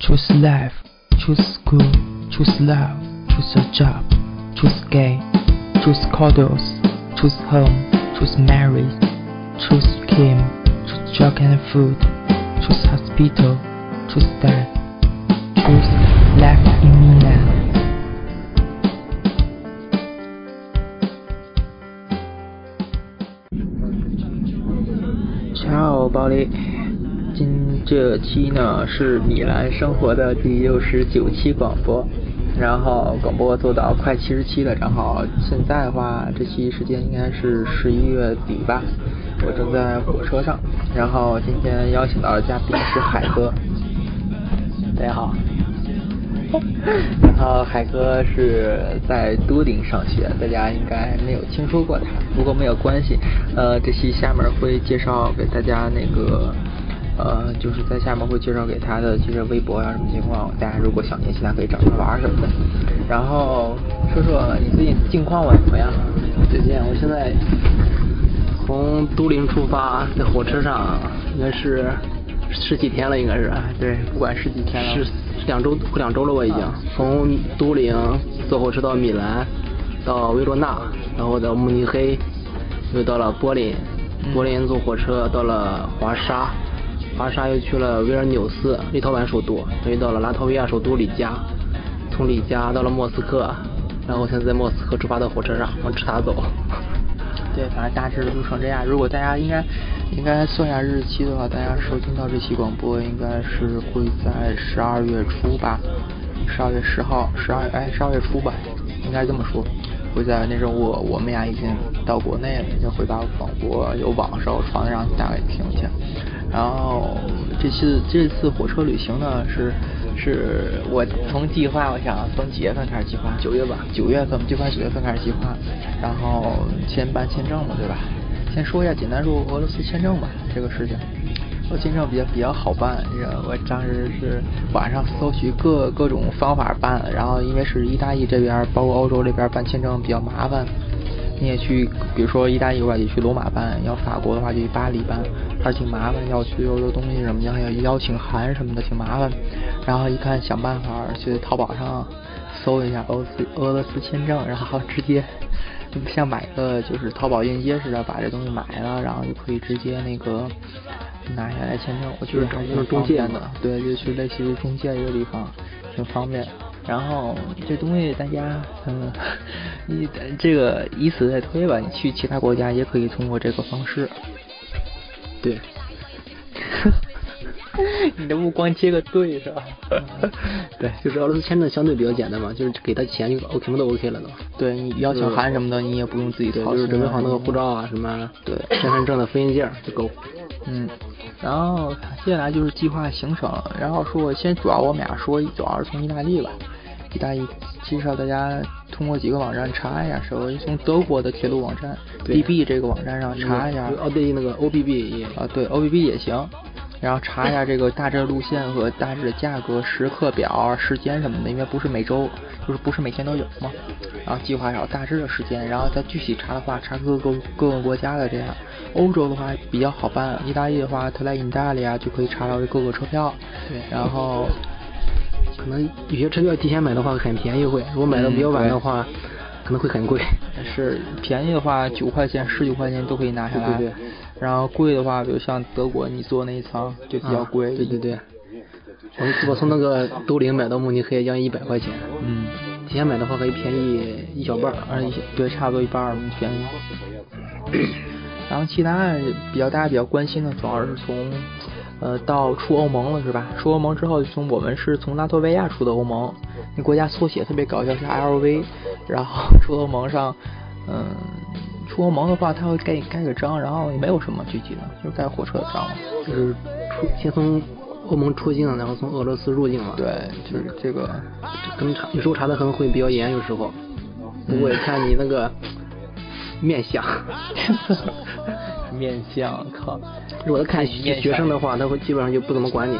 Choose life, choose school, choose love, choose a job, choose gay, choose cuddles, choose home, choose marriage, choose Kim, choose drug and food, choose hospital, choose death, choose life in Milan. Ciao, buddy. 这期呢是米兰生活的第六十九期广播，然后广播做到快七十期了，正好现在的话，这期时间应该是十一月底吧，我正在火车上，然后今天邀请到的嘉宾是海哥，大家好。然后海哥是在都灵上学，大家应该没有听说过他，不过没有关系。呃，这期下面会介绍给大家那个，呃，就是在下面会介绍给他的其实微博啊什么情况，大家如果想联系他可以找他玩什么的。然后说说你最近近况吧怎么样？最近我现在从都灵出发，在火车上应该是十几天了，应该是。对，不管十几天了。是。两周快两周了，吧已经从都灵坐火车到米兰，到维罗纳，然后到慕尼黑，又到了柏林，柏林坐火车到了华沙，华沙又去了维尔纽斯，立陶宛首都，又到了拉脱维亚首都里加，从里加到了莫斯科，然后现在在莫斯科出发的火车上往直达走。对，反正大致路程这样。如果大家应该应该算下日期的话，大家收听到这期广播应该是会在十二月初吧，十二月十号，十二哎十二月初吧，应该这么说。会在那时候我我们俩已经到国内了，已经会把广播有网的时候传让大家听去。然后这次这次火车旅行呢是。是我从计划，我想从几月份开始计划？九月吧，九月份最快九月份开始计划，然后先办签证嘛，对吧？先说一下简单说俄罗斯签证吧，这个事情。我签证比较比较好办，我当时是网上搜取各各种方法办，然后因为是意大利这边，包括欧洲这边办签证比较麻烦。你也去，比如说意大利的话，就去罗马办；要法国的话，就去巴黎办，还是挺麻烦。要去欧洲东西什么的，还有邀请函什么的，挺麻烦。然后一看，想办法去淘宝上搜一下俄罗斯俄罗斯签证，然后直接就像买个就是淘宝链接似的，把这东西买了，然后就可以直接那个拿下来签证。我觉得挺方便的，对，就去类似于中介一个地方，挺方便。然后这东西大家，嗯，你这个以此类推吧，你去其他国家也可以通过这个方式。对。你的目光接个对是吧？对，就是俄罗斯签证相对比较简单嘛，就是给他钱就 OK 嘛，都 OK 了都。对你邀请函什么的，你也不用自己操就是准备好那个护照啊什么，对，身份证的复印件就够。嗯。然后接下来就是计划行程，然后说先主要我们俩说，主要是从意大利吧。意大利介绍大家通过几个网站查一下，首先从德国的铁路网站 DB 这个网站上查一下。哦对，那个 OBB 也啊对 OBB 也行，然后查一下这个大致路线和大致的价格、时刻表、时间什么的，因为不是每周就是不是每天都有嘛。然后计划好大致的时间，然后再具体查的话，查各个各个国家的这样。欧洲的话比较好办，意大利的话，特来意大利啊就可以查到各个车票。对，然后。可能有些车票提前买的话很便宜会，如果买的比较晚的话，可能会很贵。是便宜的话九块钱、十九块钱都可以拿下来。对对。然后贵的话，比如像德国你坐那一层就比较贵。对对对。我我从那个都灵买到慕尼黑将近一百块钱。嗯。提前买的话可以便宜一小半，而且对差不多一半儿便宜。然后其他比较大家比较关心的主要是从。呃，到出欧盟了是吧？出欧盟之后，从我们是从拉脱维亚出的欧盟，那国家缩写特别搞笑，是 LV。然后出欧盟上，嗯，出欧盟的话，他会盖盖个章，然后也没有什么具体的，就是盖火车的章，就是出先从欧盟出境，然后从俄罗斯入境嘛。对，就是这个，可能查有时候查的可能会比较严，有时候，不过看你那个面相。面相，靠！如果他看学生的话，他会基本上就不怎么管你，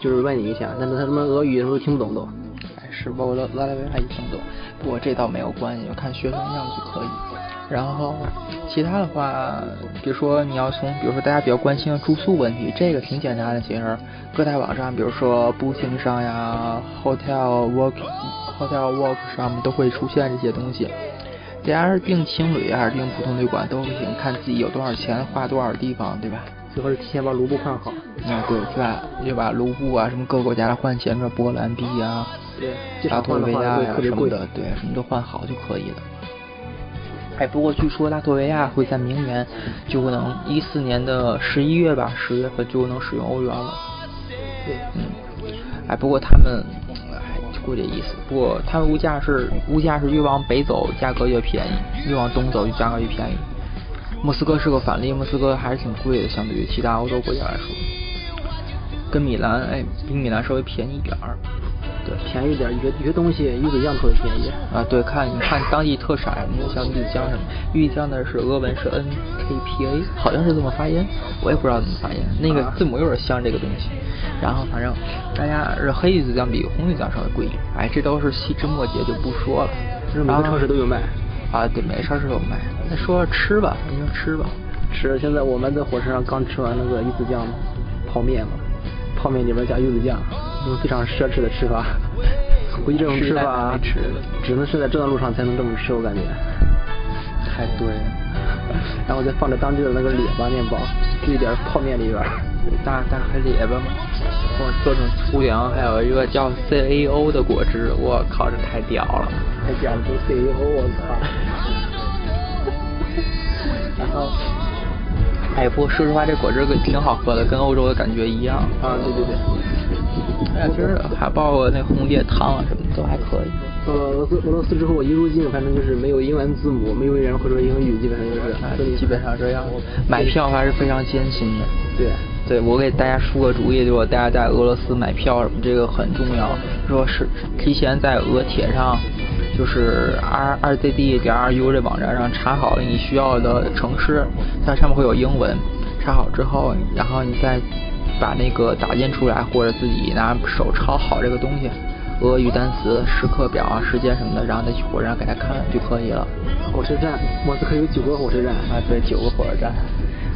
就是问你一下，但是他什么俄语什么都听不懂都。哎，是，包括拉拉维亚也听不懂。不过这倒没有关系，看学生样就可以。然后其他的话，比如说你要从，比如说大家比较关心的住宿问题，这个挺简单的，其实各大网站，比如说 Booking 上呀，Hotel Work Hotel Work 上面都会出现这些东西。大家是订青旅还是订普通旅馆都行，看自己有多少钱，花多少地方，对吧？最后是提前把卢布换好。啊，对，是吧？就把卢布啊，什么各个国家的换钱，说波兰币啊，对，拉脱维亚呀什么的，对，什么都换好就可以了。哎，不过据说拉脱维亚会在明年就能一四年的十一月吧，十月份就能使用欧元了。对，嗯，哎，不过他们。估这意思，不过他们物价是物价是越往北走价格越便宜，越往东走就价格越便宜。莫斯科是个反例，莫斯科还是挺贵的，相对于其他欧洲国家来说。跟米兰，哎，比米兰稍微便宜点儿。对，便宜点儿，有些东西鱼子酱特别便宜。啊，对，看你看当地特产，你像鱼子酱什么，鱼子酱的是俄文是 N K P A，好像是这么发音，我也不知道怎么发音，那个字母有点像这个东西。然后反正大家是黑鱼子酱比红鱼子酱稍微贵一点，哎，这都是细枝末节就不说了。每个超市都有卖。啊，对，每个超市都有卖。那说吃吧，那就吃吧。吃，现在我们在火车上刚吃完那个鱼子酱泡面嘛，泡面里边加柚子酱。种非常奢侈的吃法，估计这种吃法只能是在这段路上才能这么吃，我感觉。太对了。然后再放着当地的那个列巴面包，兑点泡面里边，大大海列巴嘛，或做成粗粮，还有一个叫 C A O 的果汁，我靠，这太屌了！太屌了，都 C A O，我操！然后，哎，不过说实话，这果汁挺好喝的，跟欧洲的感觉一样。啊，对对对。哎呀，其实还包括那红叶汤啊，什么都还可以。呃，俄罗斯俄罗斯之后一入境，反正就是没有英文字母，没有人会说英语，基本上就是，基本上这样。买票还是非常艰辛的。对，对我给大家出个主意，就是大家在俄罗斯买票什么，这个很重要。说是提前在俄铁上，就是 r r z d 点 r u 这网站上查好了你需要的城市，它上面会有英文。查好之后，然后你再。把那个打印出来，或者自己拿手抄好这个东西，俄语单词、时刻表啊、时间什么的，然后再去火车站给他看就可以了。火车站，莫斯科有九个火车站啊，对，九个火车站，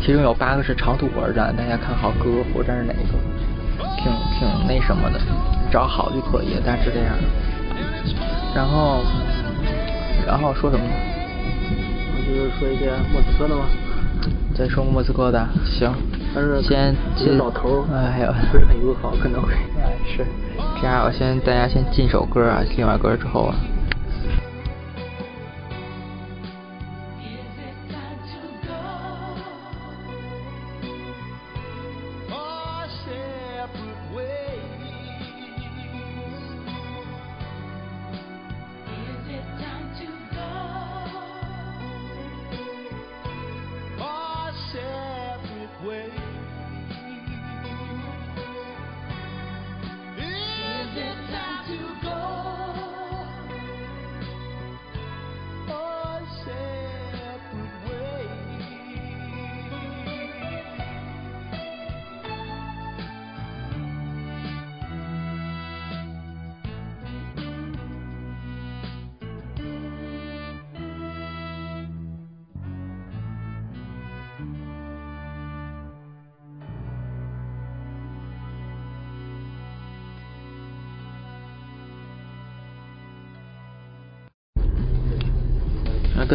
其中有八个是长途火车站，大家看好各个火车站是哪一个，挺挺那什么的，找好就可以，大致这样。然后，然后说什么？就是说一些莫斯科的吗？再说莫斯科的，行。但是先这老头儿，哎呀，不是很友好，可能会。哎，是。这样，我先大家先进首歌啊，听完歌之后啊。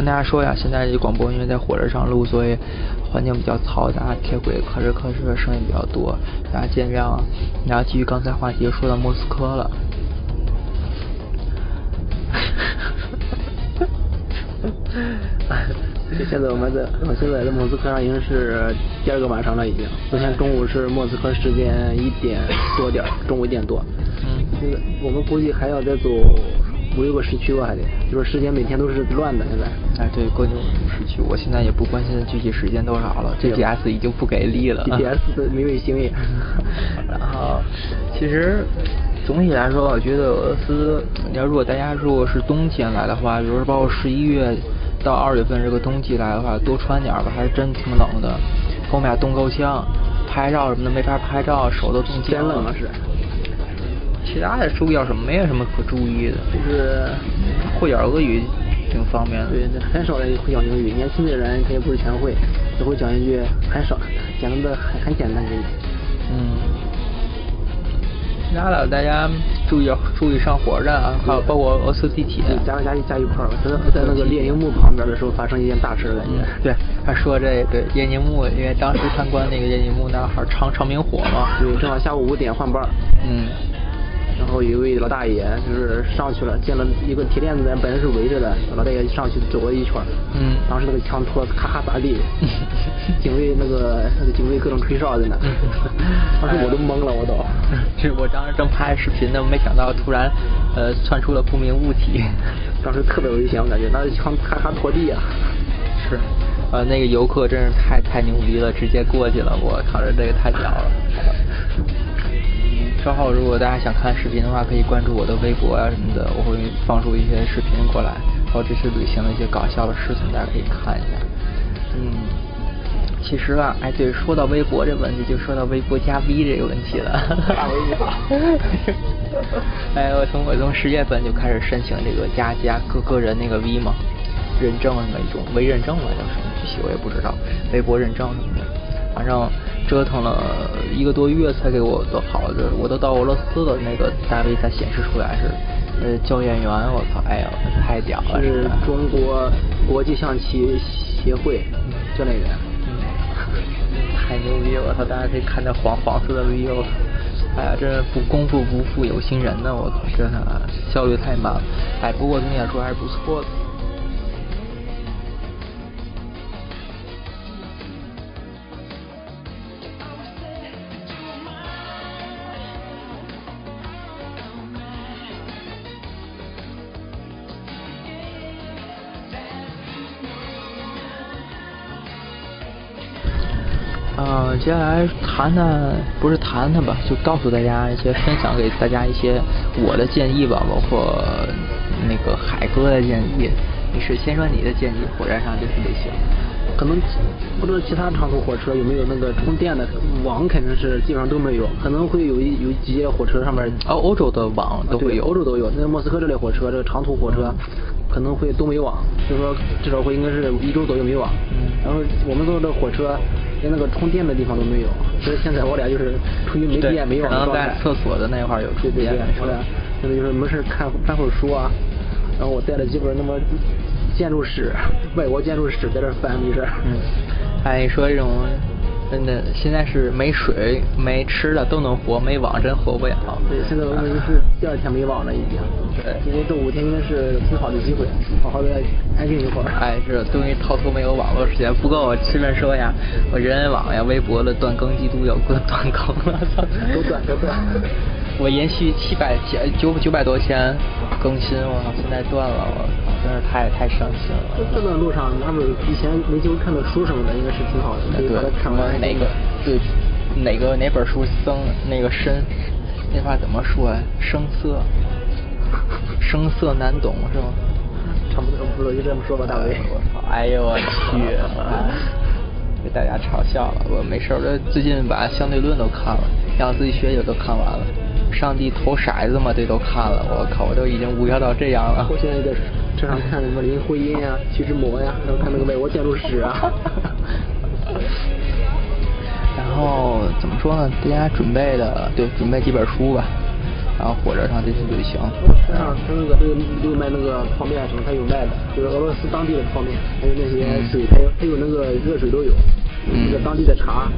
跟大家说呀，现在这广播因为在火车上录，所以环境比较嘈杂，铁轨吭哧吭哧的声音比较多，大家见谅啊。然后继续刚才话题，说到莫斯科了。现在我们在，我现在在莫斯科上已经是第二个晚上了，已经。昨天中午是莫斯科时间一点多点，中午一点多。嗯。现在我们估计还要再走。五六个时区吧，还得，就是时间每天都是乱的。现在，哎，对，各种时区，我现在也不关心具体时间多少了。GPS 已经不给力了。GPS 的没卫星也。然后，其实总体来说，我觉得俄罗斯，你要如果大家如果是冬天来的话，比如说包括十一月到二月份这个冬季来的话，多穿点吧，还是真挺冷的。后面冻够呛，拍照什么的没法拍照，手都冻僵了。是。其他的注意要什么？没有什么可注意的，就是会点俄语挺方便的。对，很少人会讲英语，年轻的人肯定不是全会，只会讲一句很少，讲的很很简单的。嗯。其他的大家注意注意上火车站啊，还有包括俄罗斯地铁。加加加一块儿吧，在在那个列宁墓旁边的时候发生一件大事感觉。对，他说这个列宁墓，因为当时参观那个列宁墓那儿长长明火嘛。对，正好下午五点换班。嗯。然后有一位老大爷就是上去了，见了一个铁链子本来是围着的，老大爷上去走了一圈。嗯。当时那个枪托咔咔砸地，警卫那个那个警卫各种吹哨在那，当时我都懵了，我都。是我当时正拍视频呢，没想到突然呃窜出了不明物体，当时特别危险，我感觉那枪咔咔拖地啊。是，呃那个游客真是太太牛逼了，直接过去了，我靠，这这个太屌了。稍后如果大家想看视频的话，可以关注我的微博啊什么的，我会放出一些视频过来，还有这次旅行的一些搞笑的事情，大家可以看一下。嗯，其实啊，哎对，说到微博这问题，就说到微博加 V 这个问题了。哎，我从我从十月份就开始申请这个加加个个人那个 V 嘛，认证那种微认证了叫什么具体我也不知道，微博认证什么的，反正。折腾了一个多月才给我都好的，我都到俄罗斯了，那个单位才显示出来是呃教练员，我操，哎呀，太屌了！是中国国际象棋协会教练员，太牛逼了！我操，大家可以看那黄黄色的 V O，哎呀，这不功夫不负有心人呢，我操，真的效率太慢了，哎，不过总体来说还是不错的。接下来谈谈，不是谈谈吧，就告诉大家一些，分享给大家一些我的建议吧，包括那个海哥的建议。你是先说你的建议，火车上这次旅行，可能不知道其他长途火车有没有那个充电的网，肯定是基本上都没有，可能会有一有几节火车上面，哦，欧洲的网都会有，欧洲都有。那莫斯科这类火车，这个长途火车可能会都没网，就是说至少会应该是一周左右没网。嗯。然后我们坐的火车。连那个充电的地方都没有，所以现在我俩就是处于没电没网的状态。在厕所的那块有充电。对对对，我俩现在就是没事看翻会儿书啊，然后我带了几本那么建筑史、外国建筑史在这翻，没事。嗯，哎，说这种。真的，现在是没水、没吃的都能活，没网真活不了。对，现在我们是第二天没网了已经。对，不过这五天应该是挺好的机会，好好的安静一会儿。哎，是终于逃脱没有网络时间。不过我顺便说一下，我人人网呀、微博的断更记录要断更了，都断都断。我延续七百千九九百多天更新，我操，现在断了，我操，真是太太伤心了。这段路上，他们以前没机会看的书什么的，应该是挺好的，可以把它看完。哪个？对，哪个哪本书僧那个深，那话怎么说呀？生涩，生涩难懂是吗？差不多，不就这么说吧，大伟。我操！哎呦我去！被大家嘲笑了。我没事，我最近把相对论都看了，量子力学也都看完了。上帝投骰子嘛，这都看了。我靠，我都已经无聊到这样了。我现在在车上看什么林徽因啊、徐志摩呀，然后看那个美国建筑史啊。然后怎么说呢？大家准备的对，准备几本书吧。然后火车上这次旅行。车上他那个都有都有卖那个泡面什么，他有卖的，就是俄罗斯当地的泡面，还有那些水，还有还有那个热水都有。嗯。那个当地的茶，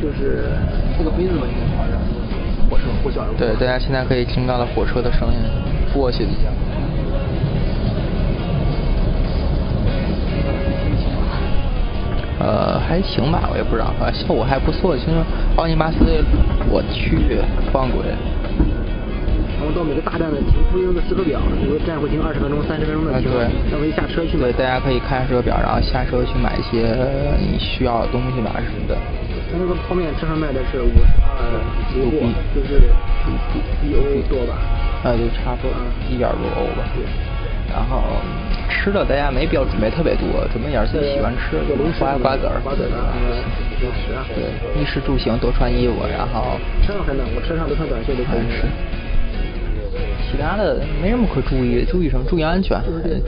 就是那个杯子吧，应该好像。火车呼啸而过。对，大家现在可以听到了火车的声音，过去一下。呃，还行吧，我也不知道，反正效果还不错。其实奥尼巴斯，我去，放鬼。然后到每个大站的停出一个时刻表，比如站会停二十分钟、三十分钟的停，然后可以下车去买。对，大家可以看时刻表，然后下车去买一些你需要的东西吧什么的。他那个泡面车上卖的是五十二卢布，就是一欧多吧？那，就差不多一点多欧吧。对。然后吃的大家没必要准备特别多，准备点自己喜欢吃的，瓜瓜子儿。瓜子啊，零食啊。对，衣食住行多穿衣服，然后。车上很冷，我车上都穿短袖都可以。是。其他的没什么可注意，注意什么？注意安全。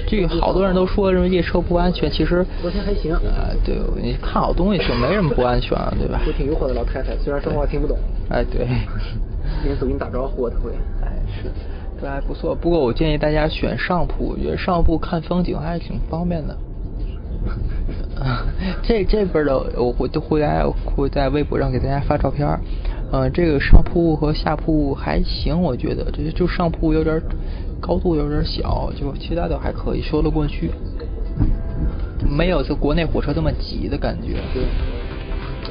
这好多人都说什么夜车不安全，其实昨天还行。啊，对，你看好东西就没什么不安全，对吧？我挺疑惑的老太太，虽然说话听不懂。哎，对。连走给你打招呼，他会。哎，是，这还不错。不过我建议大家选上铺，我觉得上铺看风景还是挺方便的。这这边的我会都会在会在微博上给大家发照片嗯，这个上铺和下铺还行，我觉得这就上铺有点高度有点小，就其他的还可以说得过去，没有这国内火车这么挤的感觉，对，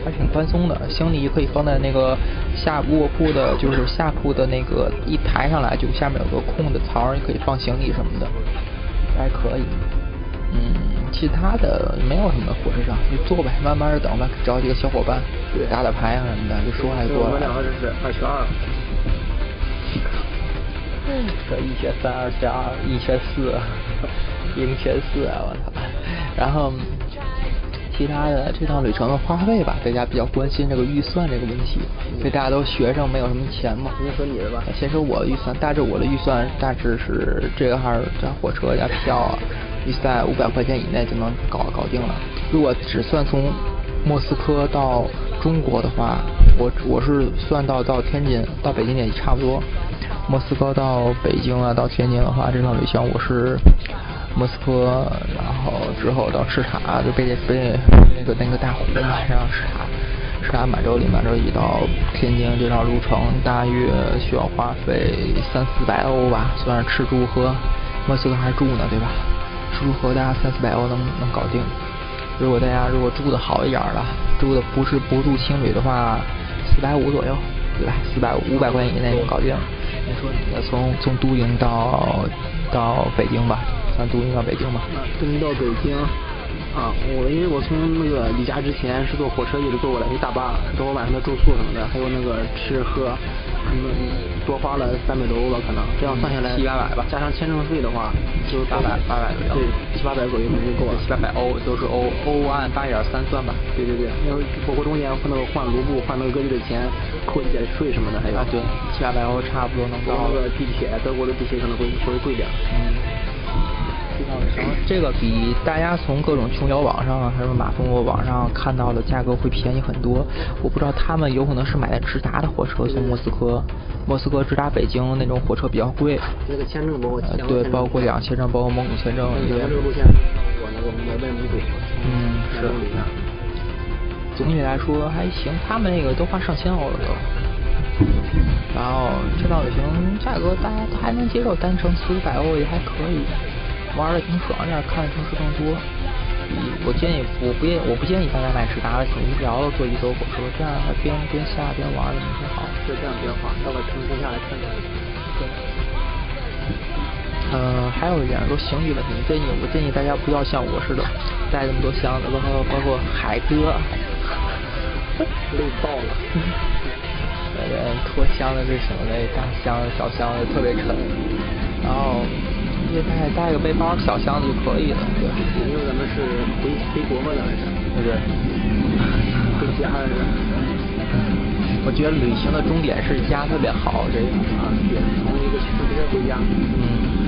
还挺宽松的，行李可以放在那个下卧铺的，就是下铺的那个一抬上来，就下面有个空的槽，你可以放行李什么的，还可以，嗯。其他的没有什么，火车上你坐呗，慢慢的等吧，找几个小伙伴，打打牌啊什么的，就说话就过来。我们两个这是二选二。这一选三，二选二，一选四，赢选四啊！我操！然后其他的这趟旅程的花费吧，大家比较关心这个预算这个问题，因为大家都学生，没有什么钱嘛。先说你的吧。先说我的预算，大致我的预算大致是这个号加火车加票啊。你在五百块钱以内就能搞搞定了。如果只算从莫斯科到中国的话，我我是算到到天津到北京也差不多。莫斯科到北京啊，到天津的话，这趟旅行我是莫斯科，然后之后到赤塔，就北北那个那个大湖嘛，然后赤塔，赤塔满洲里，满洲里到天津这趟路程大约需要花费三四百欧吧，算是吃住喝。莫斯科还住呢，对吧？吃住喝大家三四百欧能能搞定。如果大家如果住的好一点的，住的不是不住青旅的话，四百五左右，对吧？四百五百块钱以内能搞定。你说你从从都营到到北京吧，从都营到北京吧。都营到北京。啊，我因为我从那个离家之前是坐火车一直坐过来，一大巴，包括晚上的住宿什么的，还有那个吃喝，嗯，多花了三百多欧吧，可能这样算下来七八百吧，加上签证费的话，就八百八百左右，对，七八百左右可能就够了，七八百欧都是欧欧按八点三算吧，对对对，因为包括中间换那个换卢布换那个各地的钱，扣一点税什么的还有，啊对，七八百欧差不多能到。那个地铁，德国的地铁可能会稍微贵点。嗯。这个比大家从各种琼瑶网上还是马蜂窝网上看到的价格会便宜很多。我不知道他们有可能是买的直达的火车从莫斯科，莫斯科直达北京那种火车比较贵。这个签证包括对，包括两签证，包括蒙古签证。嗯，是。总体来说还行，他们那个都花上千欧了都。然后这趟旅行价格大家还能接受，单程四五百欧也还可以。玩的挺爽，这样看的城市更多。我建议，我不建，我不建议大家买直达的，挺无聊的，坐一艘火车，这样还边边下边玩的挺好。就这样比较好，到个城市下来看看。对。嗯，还有一点说行李问题，建议我建议大家不要像我似的带那么多箱子，包括包括海哥，累爆了。那人拖箱子这什么嘞？大箱子、小箱子特别沉，然后。带带个背包，小箱子就可以了，对吧？因为咱们是回回国嘛，咱们是，对不对？回家是。我觉得旅行的终点是家特别好，这个啊，对，从一个去别的回家。嗯。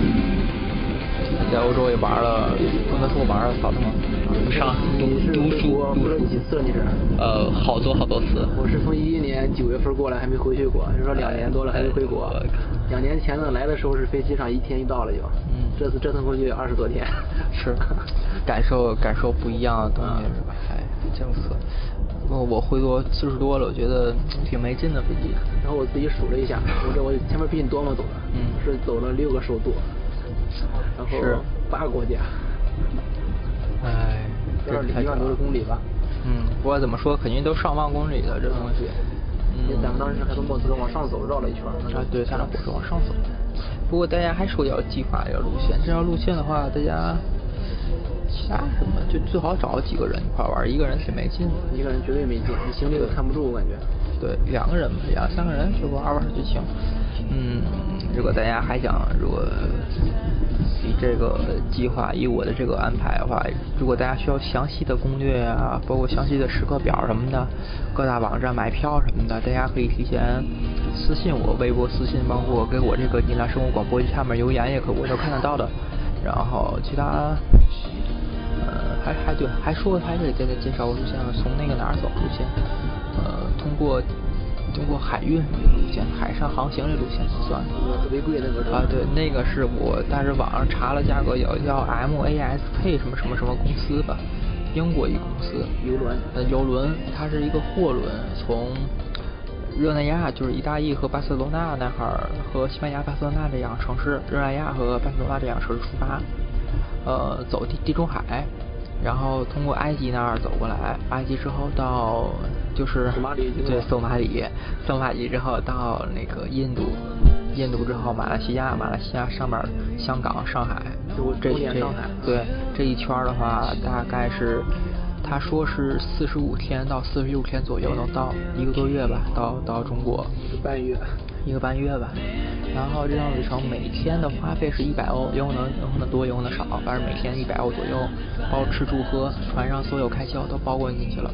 在欧洲也玩了，不能说玩了，嫂子们。上读书读了几次了？你是？呃，好多好多次。我是从一一年九月份过来，还没回去过，就说两年多了还没回国。两年前呢，来的时候是飞机上一天就到了就。嗯。这次折腾过去二十多天。是。感受感受不一样的东西是吧？哎，真不错。我我回国次数多了，我觉得挺没劲的飞机。然后我自己数了一下，我这我前面比你多吗？走的。嗯。是走了六个首都。然后八个国家。哎。这一万多的公里吧。嗯，不管怎么说，肯定都上万公里的这东西。嗯。咱们当时还从莫斯科往上走，绕了一圈。啊，对，下了火车往上走。不过大家还说要计划这条路线，这条路线的话，大家其他什么就最好找几个人一块玩，一个人挺没劲。一个人绝对没劲，你行李都看不住，我感觉。对，两个人吧，两三个人就玩玩就行。嗯，如果大家还想，如果以这个计划，以我的这个安排的话，如果大家需要详细的攻略啊，包括详细的时刻表什么的，各大网站买票什么的，大家可以提前私信我，微博私信，包括给我这个你俩生活广播下面留言也可，我都看得到的。然后其他，呃，还还对，还说还得再再介绍我路线，从那个哪儿走路线，呃，通过。通过海运这个路线，海上航行这路线算。特别贵那个啊，对，那个是我，但是网上查了价格，有叫 M A S K 什么什么什么公司吧，英国一公司。游轮。呃，游轮，它是一个货轮，从热那亚，就是意大利和巴塞罗那那哈儿，和西班牙巴塞罗那这样城市，热那亚和巴塞罗那这样城市出发，呃，走地地中海。然后通过埃及那儿走过来，埃及之后到就是对索马里，索马里之后到那个印度，印度之后马来西亚，马来西亚上面香港、上海，这这对这一圈的话大概是。他说是四十五天到四十六天左右能到一个多月吧，到到中国。半月。一个半月吧。然后这趟旅程每天的花费是一百欧，有可能有可能多，有可能少，反正每天一百欧左右，包吃住喝，船上所有开销都包括进去了。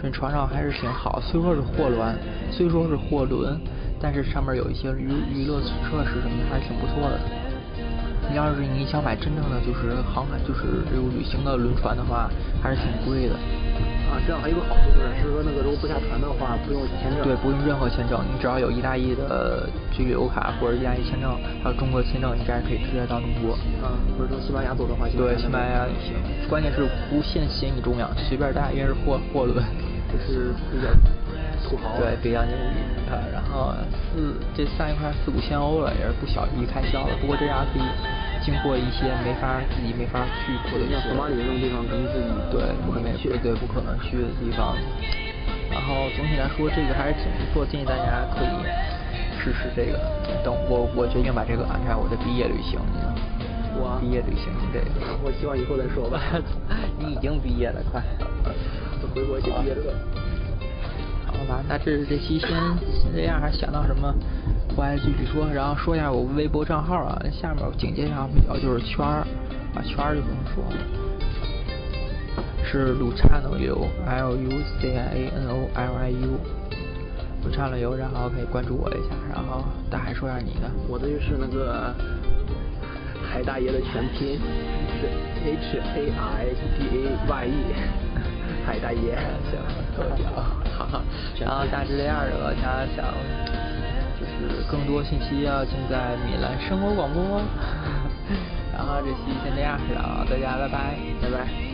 这船上还是挺好，虽说是货轮，虽说是货轮，但是上面有一些娱娱乐设施什么的，还是挺不错的。你要是你想买真正的就是航海就是这种旅行的轮船的话，还是挺贵的。啊，这样还有个好处就是，是说那个如果不下船的话，不用签证。对，不用任何签证，你只要有意大利的居留卡或者意大利签证，还有中国签证，应该可以直接到中国。啊，或者从西班牙走的话，对，西班牙也行。关键是不限行李重量，随便带，因为是货货轮。就是比较土豪。对，比较牛逼啊！然后四这三一块四五千欧了，也是不小一笔开销了。不过这样可以。经过一些没法自己没法去过的像索马里这种地方，肯定自己对不可能去，对不可能去的地方。然后总体来说，这个还是挺不错，建议大家可以试试这个。等我我决定把这个安排我的毕业旅行。我毕业旅行这个，我希望以后再说吧。你已经毕业了，快。回国去毕业了。好吧，那这这期先先这样，还想到什么？回来继续说，然后说一下我微博账号啊，下面紧接上比较就是圈儿，啊圈儿就不用说了，是 Luciano L U C I A N O L I U，Luciano 游，然后可以关注我一下，然后大海说一下你的，我的就是那个海大爷的全拼是 H A I D A Y E，海大爷，行，特别好，然后大致这样的，大家想。就是更多信息要尽在米兰生活广播，然后这期先这样，然后大家拜拜，拜拜。